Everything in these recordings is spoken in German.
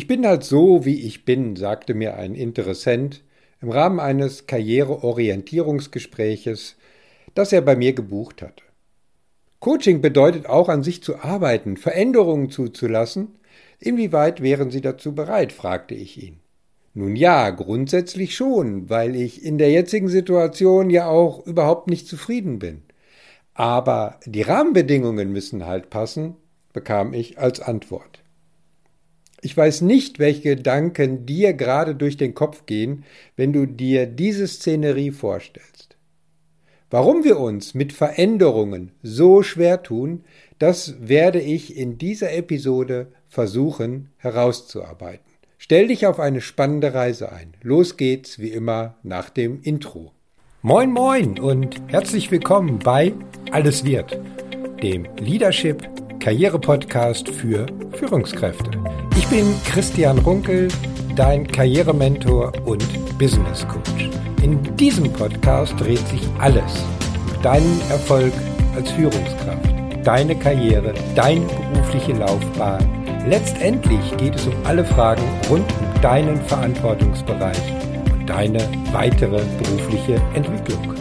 Ich bin halt so, wie ich bin, sagte mir ein Interessent im Rahmen eines Karriereorientierungsgespräches, das er bei mir gebucht hatte. Coaching bedeutet auch an sich zu arbeiten, Veränderungen zuzulassen. Inwieweit wären Sie dazu bereit? fragte ich ihn. Nun ja, grundsätzlich schon, weil ich in der jetzigen Situation ja auch überhaupt nicht zufrieden bin. Aber die Rahmenbedingungen müssen halt passen, bekam ich als Antwort. Ich weiß nicht, welche Gedanken dir gerade durch den Kopf gehen, wenn du dir diese Szenerie vorstellst. Warum wir uns mit Veränderungen so schwer tun, das werde ich in dieser Episode versuchen herauszuarbeiten. Stell dich auf eine spannende Reise ein. Los geht's wie immer nach dem Intro. Moin moin und herzlich willkommen bei Alles wird, dem Leadership Karriere-Podcast für Führungskräfte. Ich bin Christian Runkel, dein Karrierementor und Business Coach. In diesem Podcast dreht sich alles um deinen Erfolg als Führungskraft, deine Karriere, deine berufliche Laufbahn. Letztendlich geht es um alle Fragen rund um deinen Verantwortungsbereich und deine weitere berufliche Entwicklung.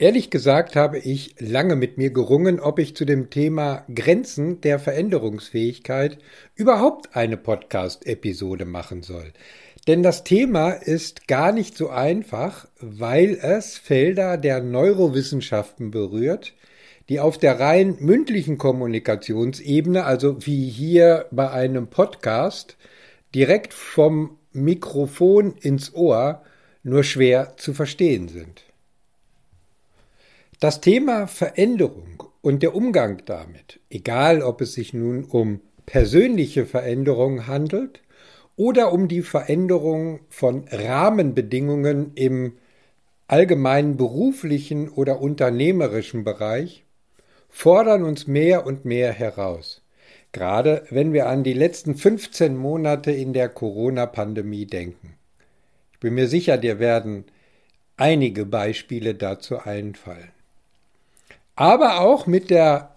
Ehrlich gesagt habe ich lange mit mir gerungen, ob ich zu dem Thema Grenzen der Veränderungsfähigkeit überhaupt eine Podcast-Episode machen soll. Denn das Thema ist gar nicht so einfach, weil es Felder der Neurowissenschaften berührt, die auf der rein mündlichen Kommunikationsebene, also wie hier bei einem Podcast, direkt vom Mikrofon ins Ohr nur schwer zu verstehen sind. Das Thema Veränderung und der Umgang damit, egal ob es sich nun um persönliche Veränderung handelt oder um die Veränderung von Rahmenbedingungen im allgemeinen beruflichen oder unternehmerischen Bereich, fordern uns mehr und mehr heraus. Gerade wenn wir an die letzten 15 Monate in der Corona-Pandemie denken. Ich bin mir sicher, dir werden einige Beispiele dazu einfallen. Aber auch mit der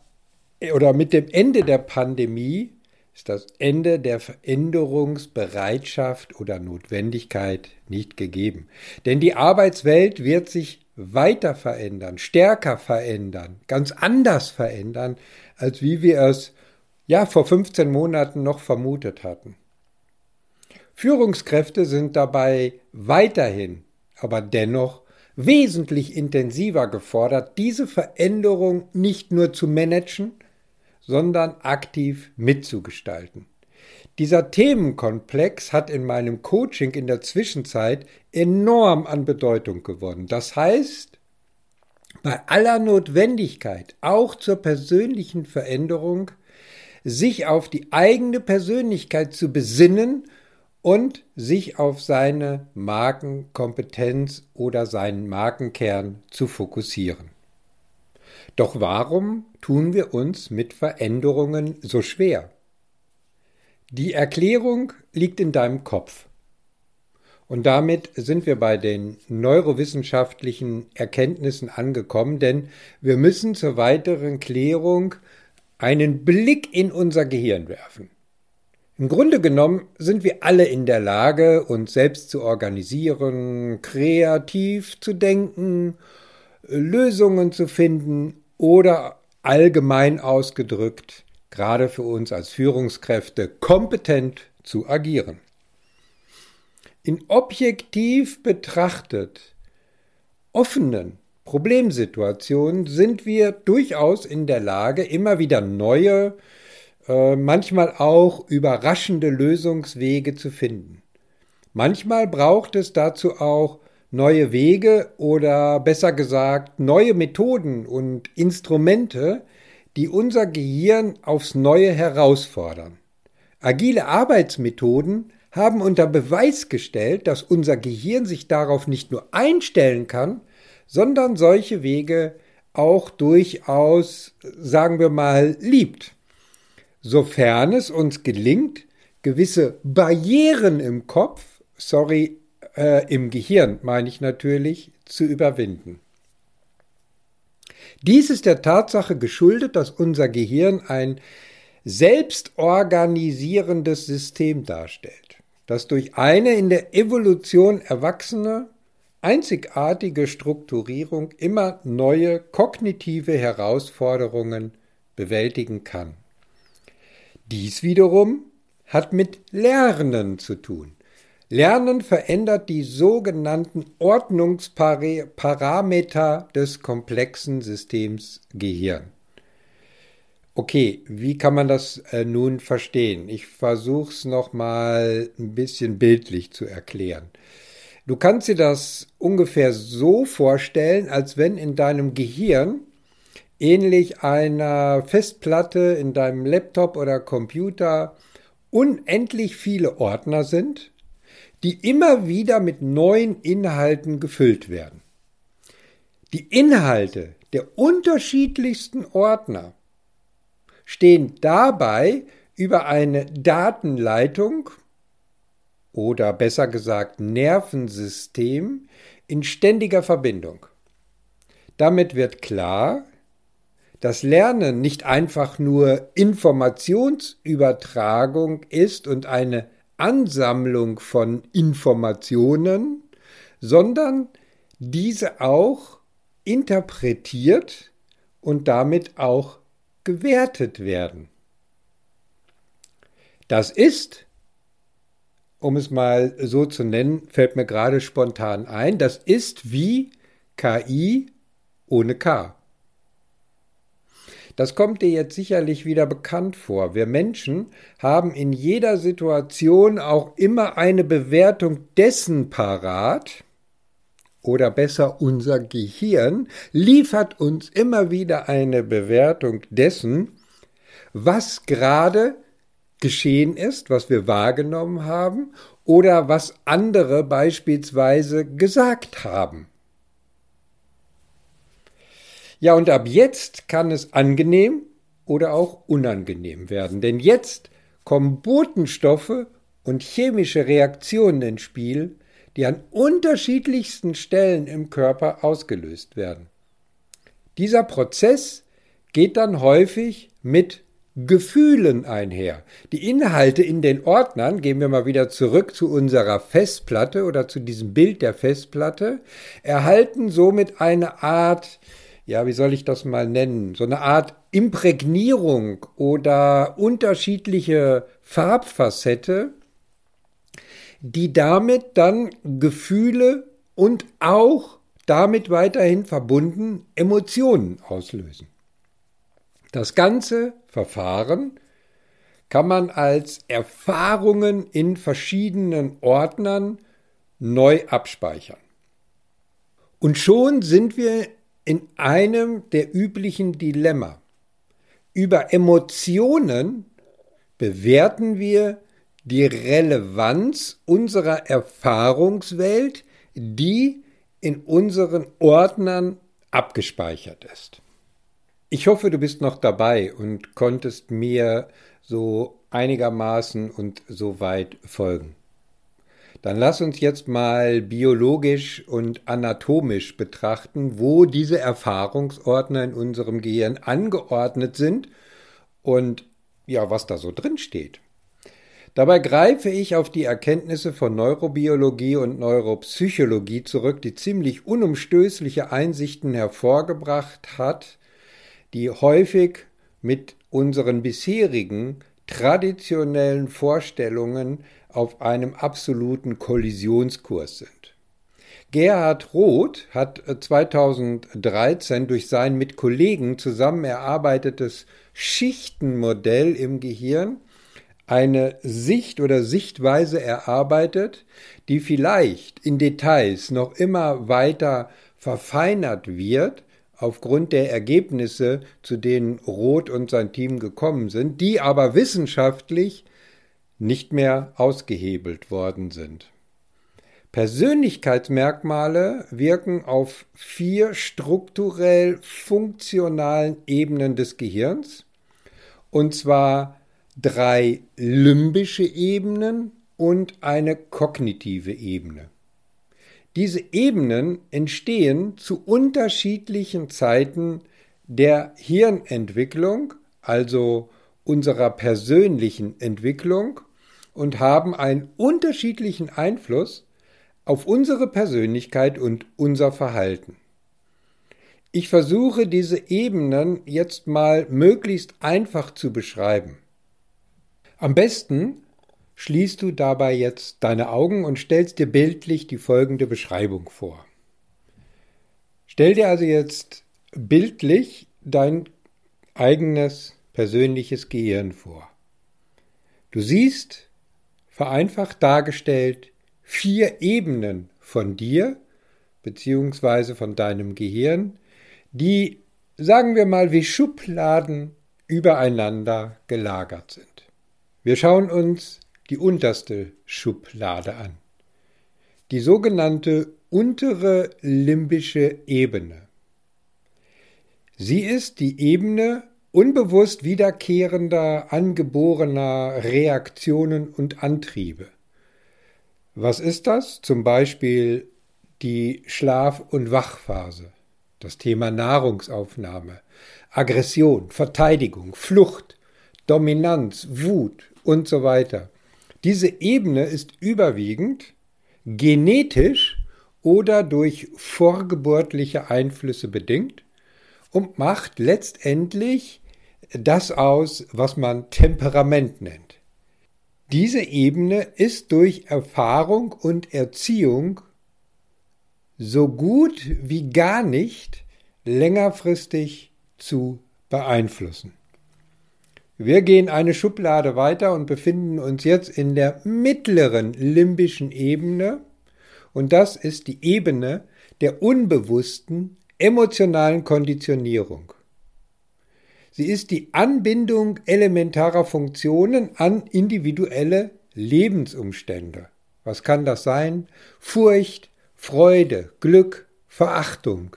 oder mit dem Ende der Pandemie ist das Ende der Veränderungsbereitschaft oder Notwendigkeit nicht gegeben. Denn die Arbeitswelt wird sich weiter verändern, stärker verändern, ganz anders verändern, als wie wir es ja vor 15 Monaten noch vermutet hatten. Führungskräfte sind dabei weiterhin, aber dennoch wesentlich intensiver gefordert, diese Veränderung nicht nur zu managen, sondern aktiv mitzugestalten. Dieser Themenkomplex hat in meinem Coaching in der Zwischenzeit enorm an Bedeutung gewonnen. Das heißt, bei aller Notwendigkeit, auch zur persönlichen Veränderung, sich auf die eigene Persönlichkeit zu besinnen und sich auf seine Markenkompetenz oder seinen Markenkern zu fokussieren. Doch warum tun wir uns mit Veränderungen so schwer? Die Erklärung liegt in deinem Kopf. Und damit sind wir bei den neurowissenschaftlichen Erkenntnissen angekommen, denn wir müssen zur weiteren Klärung einen Blick in unser Gehirn werfen. Im Grunde genommen sind wir alle in der Lage, uns selbst zu organisieren, kreativ zu denken, Lösungen zu finden oder allgemein ausgedrückt, gerade für uns als Führungskräfte, kompetent zu agieren. In objektiv betrachtet offenen Problemsituationen sind wir durchaus in der Lage, immer wieder neue, manchmal auch überraschende Lösungswege zu finden. Manchmal braucht es dazu auch neue Wege oder besser gesagt neue Methoden und Instrumente, die unser Gehirn aufs Neue herausfordern. Agile Arbeitsmethoden haben unter Beweis gestellt, dass unser Gehirn sich darauf nicht nur einstellen kann, sondern solche Wege auch durchaus, sagen wir mal, liebt sofern es uns gelingt, gewisse Barrieren im Kopf, sorry äh, im Gehirn meine ich natürlich, zu überwinden. Dies ist der Tatsache geschuldet, dass unser Gehirn ein selbstorganisierendes System darstellt, das durch eine in der Evolution erwachsene, einzigartige Strukturierung immer neue kognitive Herausforderungen bewältigen kann. Dies wiederum hat mit Lernen zu tun. Lernen verändert die sogenannten Ordnungsparameter des komplexen Systems Gehirn. Okay, wie kann man das äh, nun verstehen? Ich versuche es nochmal ein bisschen bildlich zu erklären. Du kannst dir das ungefähr so vorstellen, als wenn in deinem Gehirn ähnlich einer Festplatte in deinem Laptop oder Computer unendlich viele Ordner sind, die immer wieder mit neuen Inhalten gefüllt werden. Die Inhalte der unterschiedlichsten Ordner stehen dabei über eine Datenleitung oder besser gesagt Nervensystem in ständiger Verbindung. Damit wird klar, dass Lernen nicht einfach nur Informationsübertragung ist und eine Ansammlung von Informationen, sondern diese auch interpretiert und damit auch gewertet werden. Das ist, um es mal so zu nennen, fällt mir gerade spontan ein, das ist wie KI ohne K. Das kommt dir jetzt sicherlich wieder bekannt vor. Wir Menschen haben in jeder Situation auch immer eine Bewertung dessen parat, oder besser unser Gehirn liefert uns immer wieder eine Bewertung dessen, was gerade geschehen ist, was wir wahrgenommen haben oder was andere beispielsweise gesagt haben. Ja, und ab jetzt kann es angenehm oder auch unangenehm werden, denn jetzt kommen Botenstoffe und chemische Reaktionen ins Spiel, die an unterschiedlichsten Stellen im Körper ausgelöst werden. Dieser Prozess geht dann häufig mit Gefühlen einher. Die Inhalte in den Ordnern, gehen wir mal wieder zurück zu unserer Festplatte oder zu diesem Bild der Festplatte, erhalten somit eine Art ja, wie soll ich das mal nennen, so eine Art Imprägnierung oder unterschiedliche Farbfacette, die damit dann Gefühle und auch damit weiterhin verbunden Emotionen auslösen. Das ganze Verfahren kann man als Erfahrungen in verschiedenen Ordnern neu abspeichern. Und schon sind wir in einem der üblichen Dilemma. Über Emotionen bewerten wir die Relevanz unserer Erfahrungswelt, die in unseren Ordnern abgespeichert ist. Ich hoffe, du bist noch dabei und konntest mir so einigermaßen und so weit folgen. Dann lass uns jetzt mal biologisch und anatomisch betrachten, wo diese Erfahrungsordner in unserem Gehirn angeordnet sind und ja, was da so drin steht. Dabei greife ich auf die Erkenntnisse von Neurobiologie und Neuropsychologie zurück, die ziemlich unumstößliche Einsichten hervorgebracht hat, die häufig mit unseren bisherigen traditionellen Vorstellungen auf einem absoluten Kollisionskurs sind. Gerhard Roth hat 2013 äh, durch sein mit Kollegen zusammen erarbeitetes Schichtenmodell im Gehirn eine Sicht oder Sichtweise erarbeitet, die vielleicht in Details noch immer weiter verfeinert wird, aufgrund der Ergebnisse, zu denen Roth und sein Team gekommen sind, die aber wissenschaftlich nicht mehr ausgehebelt worden sind. Persönlichkeitsmerkmale wirken auf vier strukturell funktionalen Ebenen des Gehirns, und zwar drei limbische Ebenen und eine kognitive Ebene. Diese Ebenen entstehen zu unterschiedlichen Zeiten der Hirnentwicklung, also unserer persönlichen Entwicklung, und haben einen unterschiedlichen Einfluss auf unsere Persönlichkeit und unser Verhalten. Ich versuche diese Ebenen jetzt mal möglichst einfach zu beschreiben. Am besten schließt du dabei jetzt deine Augen und stellst dir bildlich die folgende Beschreibung vor. Stell dir also jetzt bildlich dein eigenes persönliches Gehirn vor. Du siehst, vereinfacht dargestellt, vier Ebenen von dir beziehungsweise von deinem Gehirn, die, sagen wir mal, wie Schubladen übereinander gelagert sind. Wir schauen uns die unterste Schublade an. Die sogenannte untere limbische Ebene. Sie ist die Ebene unbewusst wiederkehrender, angeborener Reaktionen und Antriebe. Was ist das? Zum Beispiel die Schlaf- und Wachphase, das Thema Nahrungsaufnahme, Aggression, Verteidigung, Flucht, Dominanz, Wut und so weiter. Diese Ebene ist überwiegend genetisch oder durch vorgeburtliche Einflüsse bedingt und macht letztendlich das aus, was man Temperament nennt. Diese Ebene ist durch Erfahrung und Erziehung so gut wie gar nicht längerfristig zu beeinflussen. Wir gehen eine Schublade weiter und befinden uns jetzt in der mittleren limbischen Ebene und das ist die Ebene der unbewussten emotionalen Konditionierung. Sie ist die Anbindung elementarer Funktionen an individuelle Lebensumstände. Was kann das sein? Furcht, Freude, Glück, Verachtung,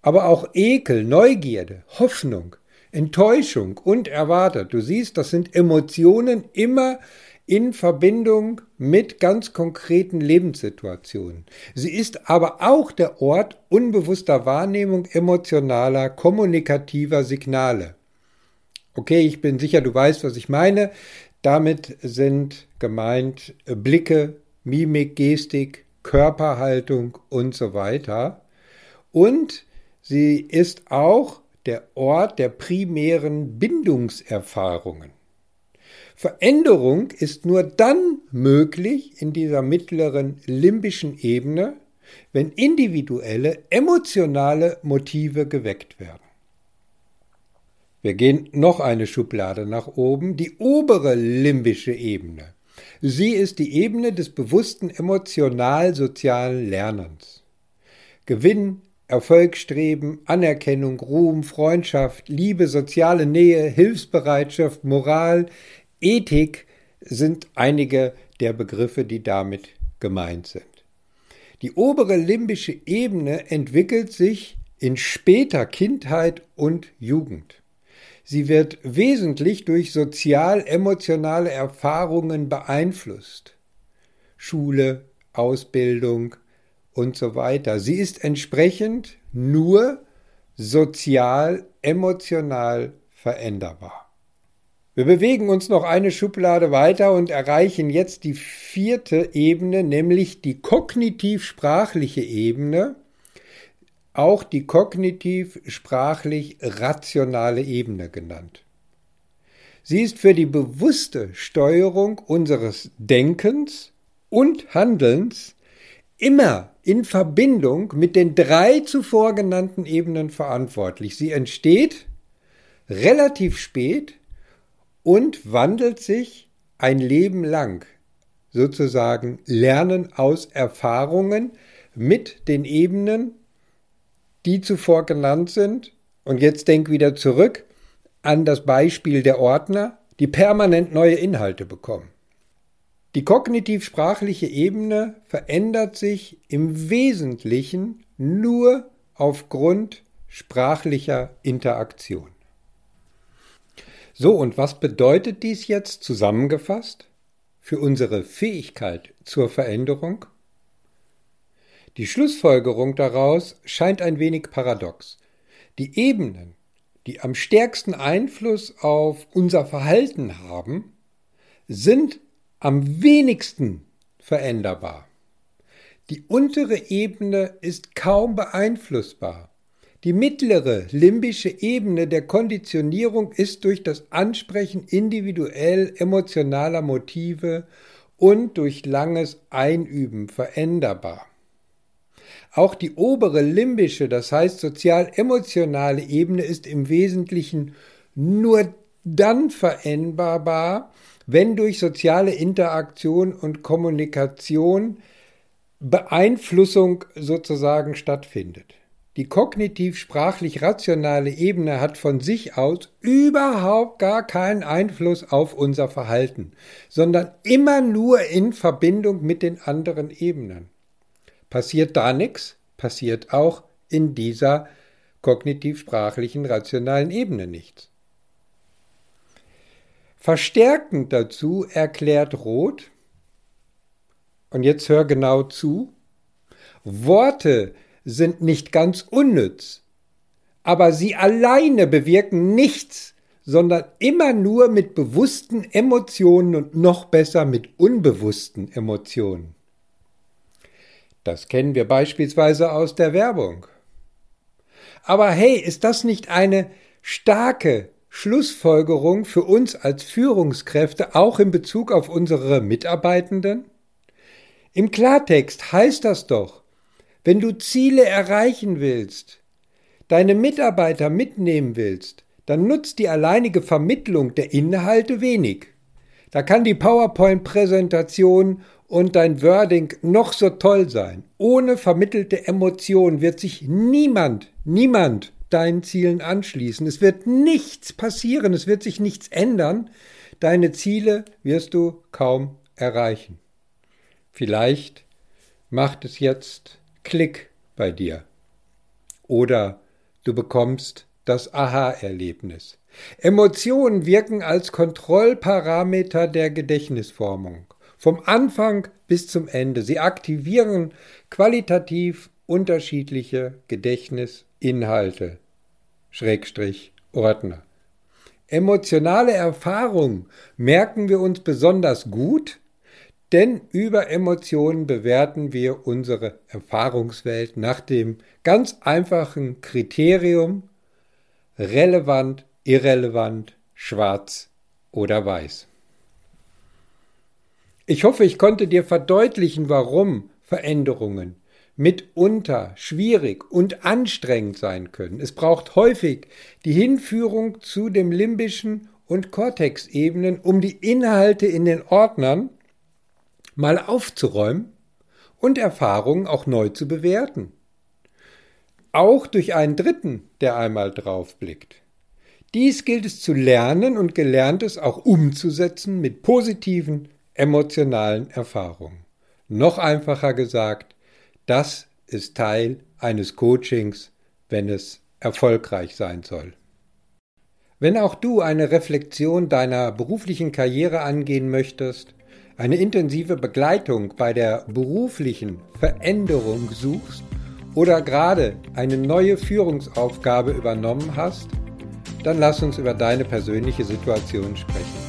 aber auch Ekel, Neugierde, Hoffnung, Enttäuschung und erwartet. Du siehst, das sind Emotionen immer in Verbindung mit ganz konkreten Lebenssituationen. Sie ist aber auch der Ort unbewusster Wahrnehmung emotionaler, kommunikativer Signale. Okay, ich bin sicher, du weißt, was ich meine. Damit sind gemeint Blicke, Mimik, Gestik, Körperhaltung und so weiter. Und sie ist auch der Ort der primären Bindungserfahrungen. Veränderung ist nur dann möglich in dieser mittleren limbischen Ebene, wenn individuelle emotionale Motive geweckt werden. Wir gehen noch eine Schublade nach oben, die obere limbische Ebene. Sie ist die Ebene des bewussten emotional-sozialen Lernens. Gewinn, Erfolgsstreben, Anerkennung, Ruhm, Freundschaft, Liebe, soziale Nähe, Hilfsbereitschaft, Moral, Ethik sind einige der Begriffe, die damit gemeint sind. Die obere limbische Ebene entwickelt sich in später Kindheit und Jugend. Sie wird wesentlich durch sozial-emotionale Erfahrungen beeinflusst. Schule, Ausbildung und so weiter. Sie ist entsprechend nur sozial-emotional veränderbar. Wir bewegen uns noch eine Schublade weiter und erreichen jetzt die vierte Ebene, nämlich die kognitiv-sprachliche Ebene, auch die kognitiv-sprachlich-rationale Ebene genannt. Sie ist für die bewusste Steuerung unseres Denkens und Handelns immer in Verbindung mit den drei zuvor genannten Ebenen verantwortlich. Sie entsteht relativ spät und wandelt sich ein Leben lang sozusagen Lernen aus Erfahrungen mit den Ebenen, die zuvor genannt sind. Und jetzt denk wieder zurück an das Beispiel der Ordner, die permanent neue Inhalte bekommen. Die kognitiv-sprachliche Ebene verändert sich im Wesentlichen nur aufgrund sprachlicher Interaktion. So, und was bedeutet dies jetzt zusammengefasst für unsere Fähigkeit zur Veränderung? Die Schlussfolgerung daraus scheint ein wenig paradox. Die Ebenen, die am stärksten Einfluss auf unser Verhalten haben, sind am wenigsten veränderbar. Die untere Ebene ist kaum beeinflussbar. Die mittlere limbische Ebene der Konditionierung ist durch das Ansprechen individuell emotionaler Motive und durch langes Einüben veränderbar. Auch die obere limbische, das heißt sozial-emotionale Ebene ist im Wesentlichen nur dann veränderbar, wenn durch soziale Interaktion und Kommunikation Beeinflussung sozusagen stattfindet. Die kognitiv-sprachlich-rationale Ebene hat von sich aus überhaupt gar keinen Einfluss auf unser Verhalten, sondern immer nur in Verbindung mit den anderen Ebenen. Passiert da nichts, passiert auch in dieser kognitiv-sprachlichen rationalen Ebene nichts. Verstärkend dazu erklärt Roth, und jetzt hör genau zu, Worte sind nicht ganz unnütz, aber sie alleine bewirken nichts, sondern immer nur mit bewussten Emotionen und noch besser mit unbewussten Emotionen. Das kennen wir beispielsweise aus der Werbung. Aber hey, ist das nicht eine starke Schlussfolgerung für uns als Führungskräfte auch in Bezug auf unsere Mitarbeitenden? Im Klartext heißt das doch, wenn du Ziele erreichen willst, deine Mitarbeiter mitnehmen willst, dann nutzt die alleinige Vermittlung der Inhalte wenig. Da kann die PowerPoint-Präsentation und dein Wording noch so toll sein. Ohne vermittelte Emotion wird sich niemand, niemand deinen Zielen anschließen. Es wird nichts passieren, es wird sich nichts ändern. Deine Ziele wirst du kaum erreichen. Vielleicht macht es jetzt Klick bei dir. Oder du bekommst das Aha-Erlebnis. Emotionen wirken als Kontrollparameter der Gedächtnisformung. Vom Anfang bis zum Ende. Sie aktivieren qualitativ unterschiedliche Gedächtnisinhalte. Schrägstrich Ordner. Emotionale Erfahrung merken wir uns besonders gut, denn über Emotionen bewerten wir unsere Erfahrungswelt nach dem ganz einfachen Kriterium relevant, irrelevant, schwarz oder weiß. Ich hoffe, ich konnte dir verdeutlichen, warum Veränderungen mitunter schwierig und anstrengend sein können. Es braucht häufig die Hinführung zu dem limbischen und Kortexebenen, um die Inhalte in den Ordnern mal aufzuräumen und Erfahrungen auch neu zu bewerten. Auch durch einen Dritten, der einmal draufblickt. Dies gilt es zu lernen und Gelerntes auch umzusetzen mit positiven emotionalen Erfahrungen. Noch einfacher gesagt, das ist Teil eines Coachings, wenn es erfolgreich sein soll. Wenn auch du eine Reflexion deiner beruflichen Karriere angehen möchtest, eine intensive Begleitung bei der beruflichen Veränderung suchst oder gerade eine neue Führungsaufgabe übernommen hast, dann lass uns über deine persönliche Situation sprechen.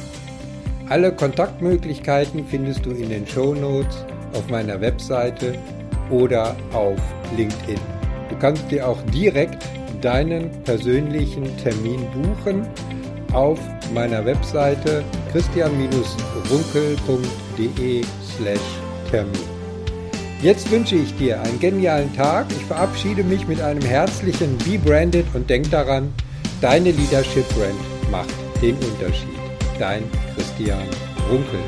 Alle Kontaktmöglichkeiten findest du in den Show Notes auf meiner Webseite oder auf LinkedIn. Du kannst dir auch direkt deinen persönlichen Termin buchen auf meiner Webseite christian-runkel.de slash Termin. Jetzt wünsche ich dir einen genialen Tag. Ich verabschiede mich mit einem herzlichen Be Branded und denk daran, deine Leadership Brand macht den Unterschied. Dein Christian Runkel.